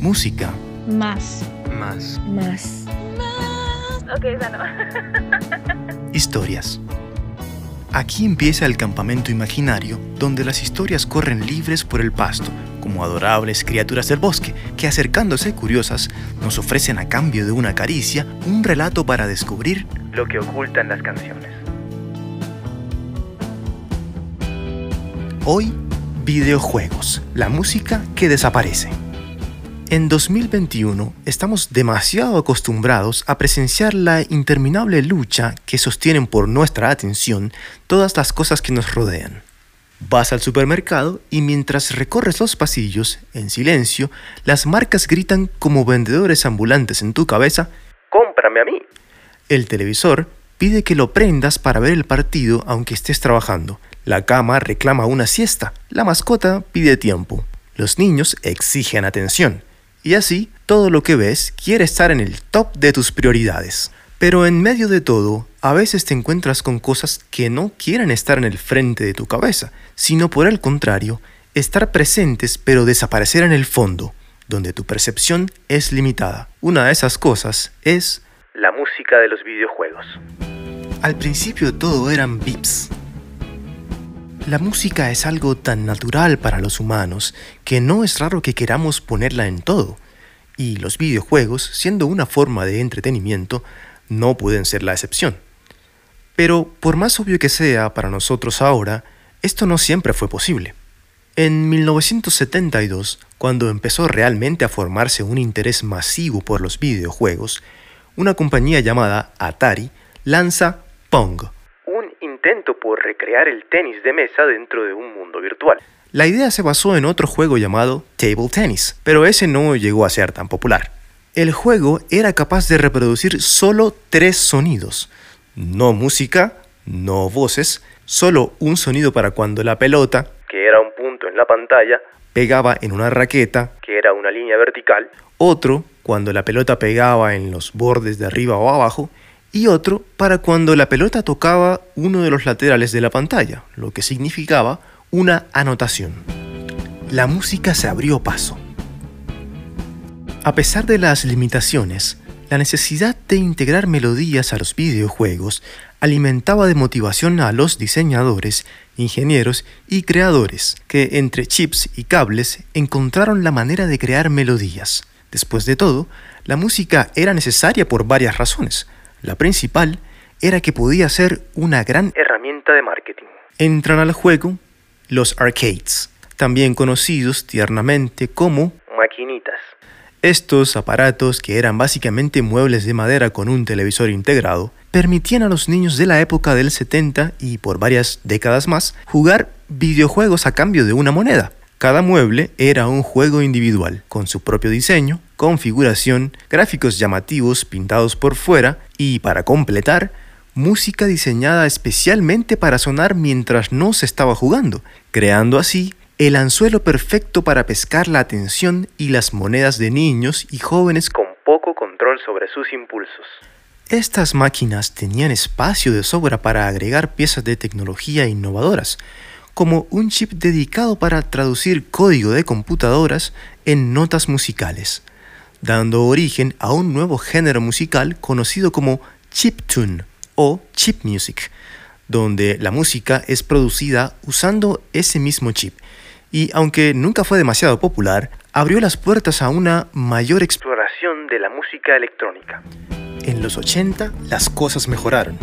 Música. Más. Más. Más. Ok, esa no. Historias. Aquí empieza el campamento imaginario, donde las historias corren libres por el pasto, como adorables criaturas del bosque, que acercándose curiosas, nos ofrecen a cambio de una caricia un relato para descubrir lo que ocultan las canciones. Hoy, videojuegos, la música que desaparece. En 2021 estamos demasiado acostumbrados a presenciar la interminable lucha que sostienen por nuestra atención todas las cosas que nos rodean. Vas al supermercado y mientras recorres los pasillos, en silencio, las marcas gritan como vendedores ambulantes en tu cabeza, ¡Cómprame a mí! El televisor pide que lo prendas para ver el partido aunque estés trabajando. La cama reclama una siesta. La mascota pide tiempo. Los niños exigen atención. Y así, todo lo que ves quiere estar en el top de tus prioridades. Pero en medio de todo, a veces te encuentras con cosas que no quieren estar en el frente de tu cabeza, sino por el contrario, estar presentes pero desaparecer en el fondo, donde tu percepción es limitada. Una de esas cosas es la música de los videojuegos. Al principio todo eran beeps. La música es algo tan natural para los humanos que no es raro que queramos ponerla en todo. Y los videojuegos, siendo una forma de entretenimiento, no pueden ser la excepción. Pero por más obvio que sea para nosotros ahora, esto no siempre fue posible. En 1972, cuando empezó realmente a formarse un interés masivo por los videojuegos, una compañía llamada Atari lanza Pong, por recrear el tenis de mesa dentro de un mundo virtual. La idea se basó en otro juego llamado Table Tennis, pero ese no llegó a ser tan popular. El juego era capaz de reproducir solo tres sonidos, no música, no voces, solo un sonido para cuando la pelota, que era un punto en la pantalla, pegaba en una raqueta, que era una línea vertical, otro cuando la pelota pegaba en los bordes de arriba o abajo, y otro para cuando la pelota tocaba uno de los laterales de la pantalla, lo que significaba una anotación. La música se abrió paso. A pesar de las limitaciones, la necesidad de integrar melodías a los videojuegos alimentaba de motivación a los diseñadores, ingenieros y creadores, que entre chips y cables encontraron la manera de crear melodías. Después de todo, la música era necesaria por varias razones. La principal era que podía ser una gran herramienta de marketing. Entran al juego los arcades, también conocidos tiernamente como maquinitas. Estos aparatos, que eran básicamente muebles de madera con un televisor integrado, permitían a los niños de la época del 70 y por varias décadas más jugar videojuegos a cambio de una moneda. Cada mueble era un juego individual, con su propio diseño, configuración, gráficos llamativos pintados por fuera y, para completar, música diseñada especialmente para sonar mientras no se estaba jugando, creando así el anzuelo perfecto para pescar la atención y las monedas de niños y jóvenes con poco control sobre sus impulsos. Estas máquinas tenían espacio de sobra para agregar piezas de tecnología innovadoras, como un chip dedicado para traducir código de computadoras en notas musicales, dando origen a un nuevo género musical conocido como chiptune o chip music, donde la música es producida usando ese mismo chip. Y aunque nunca fue demasiado popular, abrió las puertas a una mayor exploración de la música electrónica. En los 80 las cosas mejoraron.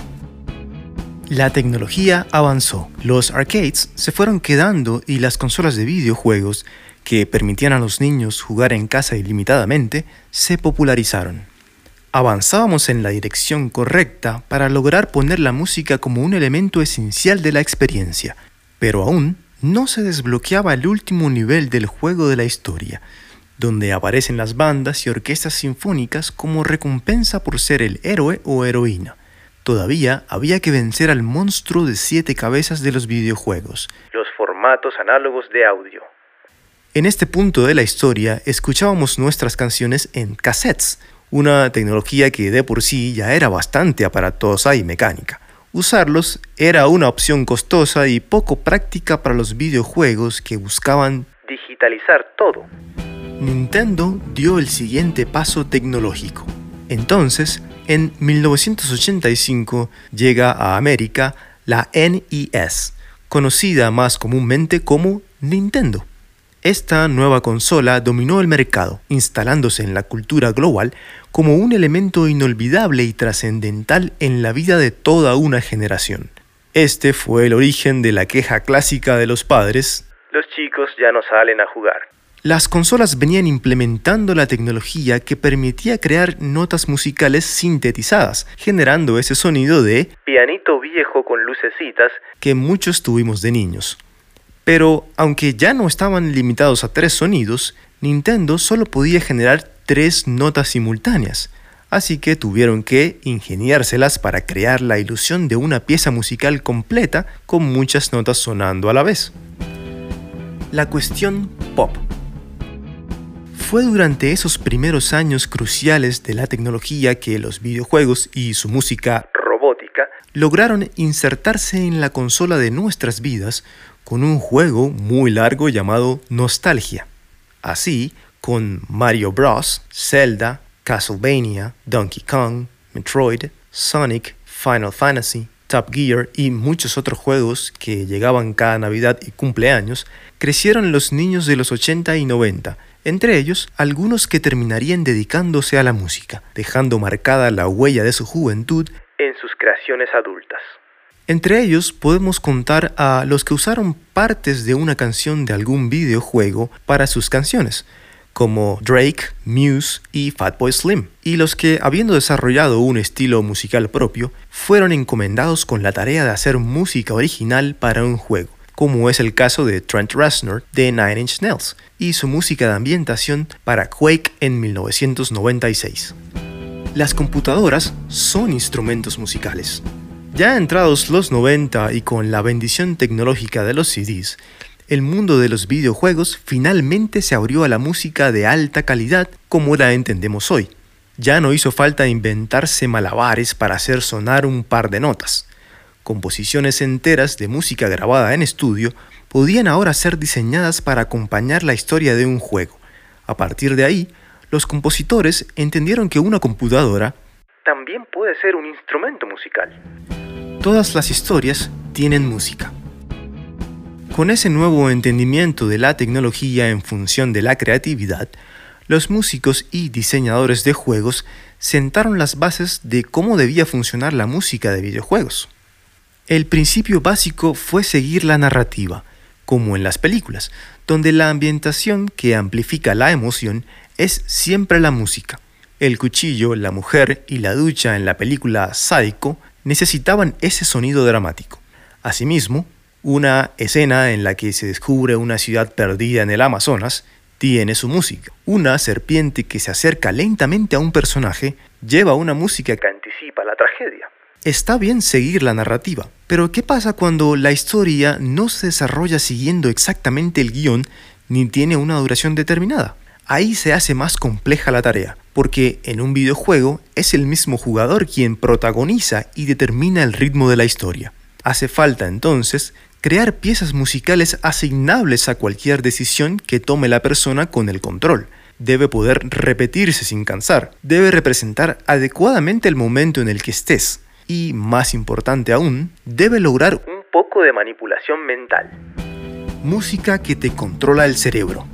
La tecnología avanzó, los arcades se fueron quedando y las consolas de videojuegos, que permitían a los niños jugar en casa ilimitadamente, se popularizaron. Avanzábamos en la dirección correcta para lograr poner la música como un elemento esencial de la experiencia, pero aún no se desbloqueaba el último nivel del juego de la historia, donde aparecen las bandas y orquestas sinfónicas como recompensa por ser el héroe o heroína. Todavía había que vencer al monstruo de siete cabezas de los videojuegos, los formatos análogos de audio. En este punto de la historia escuchábamos nuestras canciones en cassettes, una tecnología que de por sí ya era bastante aparatosa y mecánica. Usarlos era una opción costosa y poco práctica para los videojuegos que buscaban digitalizar todo. Nintendo dio el siguiente paso tecnológico. Entonces, en 1985 llega a América la NES, conocida más comúnmente como Nintendo. Esta nueva consola dominó el mercado, instalándose en la cultura global como un elemento inolvidable y trascendental en la vida de toda una generación. Este fue el origen de la queja clásica de los padres. Los chicos ya no salen a jugar. Las consolas venían implementando la tecnología que permitía crear notas musicales sintetizadas, generando ese sonido de pianito viejo con lucecitas que muchos tuvimos de niños. Pero aunque ya no estaban limitados a tres sonidos, Nintendo solo podía generar tres notas simultáneas, así que tuvieron que ingeniárselas para crear la ilusión de una pieza musical completa con muchas notas sonando a la vez. La cuestión pop fue durante esos primeros años cruciales de la tecnología que los videojuegos y su música lograron insertarse en la consola de nuestras vidas con un juego muy largo llamado Nostalgia. Así, con Mario Bros., Zelda, Castlevania, Donkey Kong, Metroid, Sonic, Final Fantasy, Top Gear y muchos otros juegos que llegaban cada Navidad y cumpleaños, crecieron los niños de los 80 y 90 entre ellos algunos que terminarían dedicándose a la música, dejando marcada la huella de su juventud en sus creaciones adultas. Entre ellos podemos contar a los que usaron partes de una canción de algún videojuego para sus canciones, como Drake, Muse y Fatboy Slim, y los que, habiendo desarrollado un estilo musical propio, fueron encomendados con la tarea de hacer música original para un juego como es el caso de Trent Reznor de Nine Inch Nails y su música de ambientación para Quake en 1996. Las computadoras son instrumentos musicales. Ya entrados los 90 y con la bendición tecnológica de los CDs, el mundo de los videojuegos finalmente se abrió a la música de alta calidad como la entendemos hoy. Ya no hizo falta inventarse malabares para hacer sonar un par de notas composiciones enteras de música grabada en estudio podían ahora ser diseñadas para acompañar la historia de un juego. A partir de ahí, los compositores entendieron que una computadora también puede ser un instrumento musical. Todas las historias tienen música. Con ese nuevo entendimiento de la tecnología en función de la creatividad, los músicos y diseñadores de juegos sentaron las bases de cómo debía funcionar la música de videojuegos. El principio básico fue seguir la narrativa, como en las películas, donde la ambientación que amplifica la emoción es siempre la música. El cuchillo, la mujer y la ducha en la película Sádico necesitaban ese sonido dramático. Asimismo, una escena en la que se descubre una ciudad perdida en el Amazonas tiene su música. Una serpiente que se acerca lentamente a un personaje lleva una música que anticipa la tragedia. Está bien seguir la narrativa, pero ¿qué pasa cuando la historia no se desarrolla siguiendo exactamente el guion ni tiene una duración determinada? Ahí se hace más compleja la tarea, porque en un videojuego es el mismo jugador quien protagoniza y determina el ritmo de la historia. Hace falta entonces crear piezas musicales asignables a cualquier decisión que tome la persona con el control. Debe poder repetirse sin cansar, debe representar adecuadamente el momento en el que estés, y, más importante aún, debe lograr un poco de manipulación mental. Música que te controla el cerebro.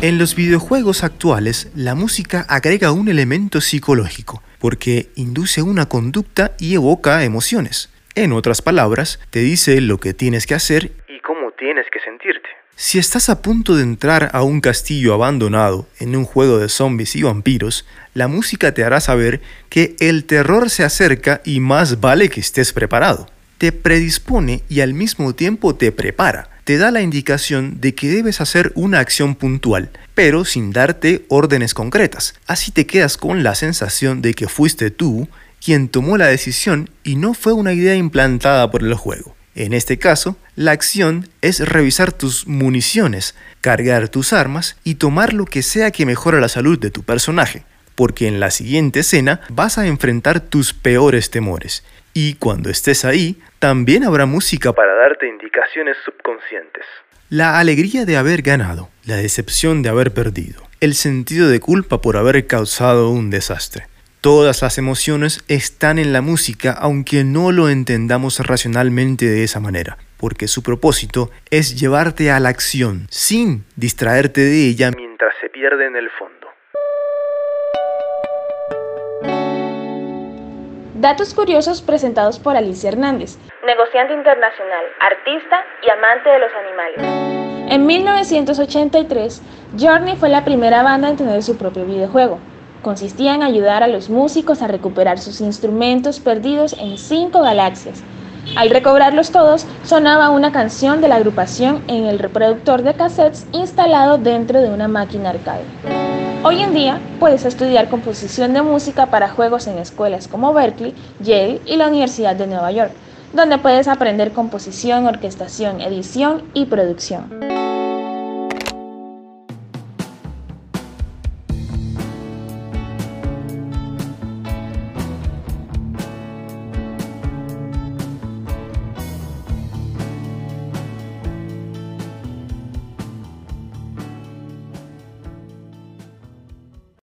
En los videojuegos actuales, la música agrega un elemento psicológico, porque induce una conducta y evoca emociones. En otras palabras, te dice lo que tienes que hacer y cómo tienes que sentirte. Si estás a punto de entrar a un castillo abandonado en un juego de zombies y vampiros, la música te hará saber que el terror se acerca y más vale que estés preparado. Te predispone y al mismo tiempo te prepara. Te da la indicación de que debes hacer una acción puntual, pero sin darte órdenes concretas. Así te quedas con la sensación de que fuiste tú quien tomó la decisión y no fue una idea implantada por el juego. En este caso, la acción es revisar tus municiones, cargar tus armas y tomar lo que sea que mejore la salud de tu personaje, porque en la siguiente escena vas a enfrentar tus peores temores. Y cuando estés ahí, también habrá música para darte indicaciones subconscientes. La alegría de haber ganado, la decepción de haber perdido, el sentido de culpa por haber causado un desastre. Todas las emociones están en la música aunque no lo entendamos racionalmente de esa manera, porque su propósito es llevarte a la acción sin distraerte de ella mientras se pierde en el fondo. Datos curiosos presentados por Alicia Hernández, negociante internacional, artista y amante de los animales. En 1983, Journey fue la primera banda en tener su propio videojuego. Consistía en ayudar a los músicos a recuperar sus instrumentos perdidos en cinco galaxias. Al recobrarlos todos, sonaba una canción de la agrupación en el reproductor de cassettes instalado dentro de una máquina arcade. Hoy en día puedes estudiar composición de música para juegos en escuelas como Berkeley, Yale y la Universidad de Nueva York, donde puedes aprender composición, orquestación, edición y producción.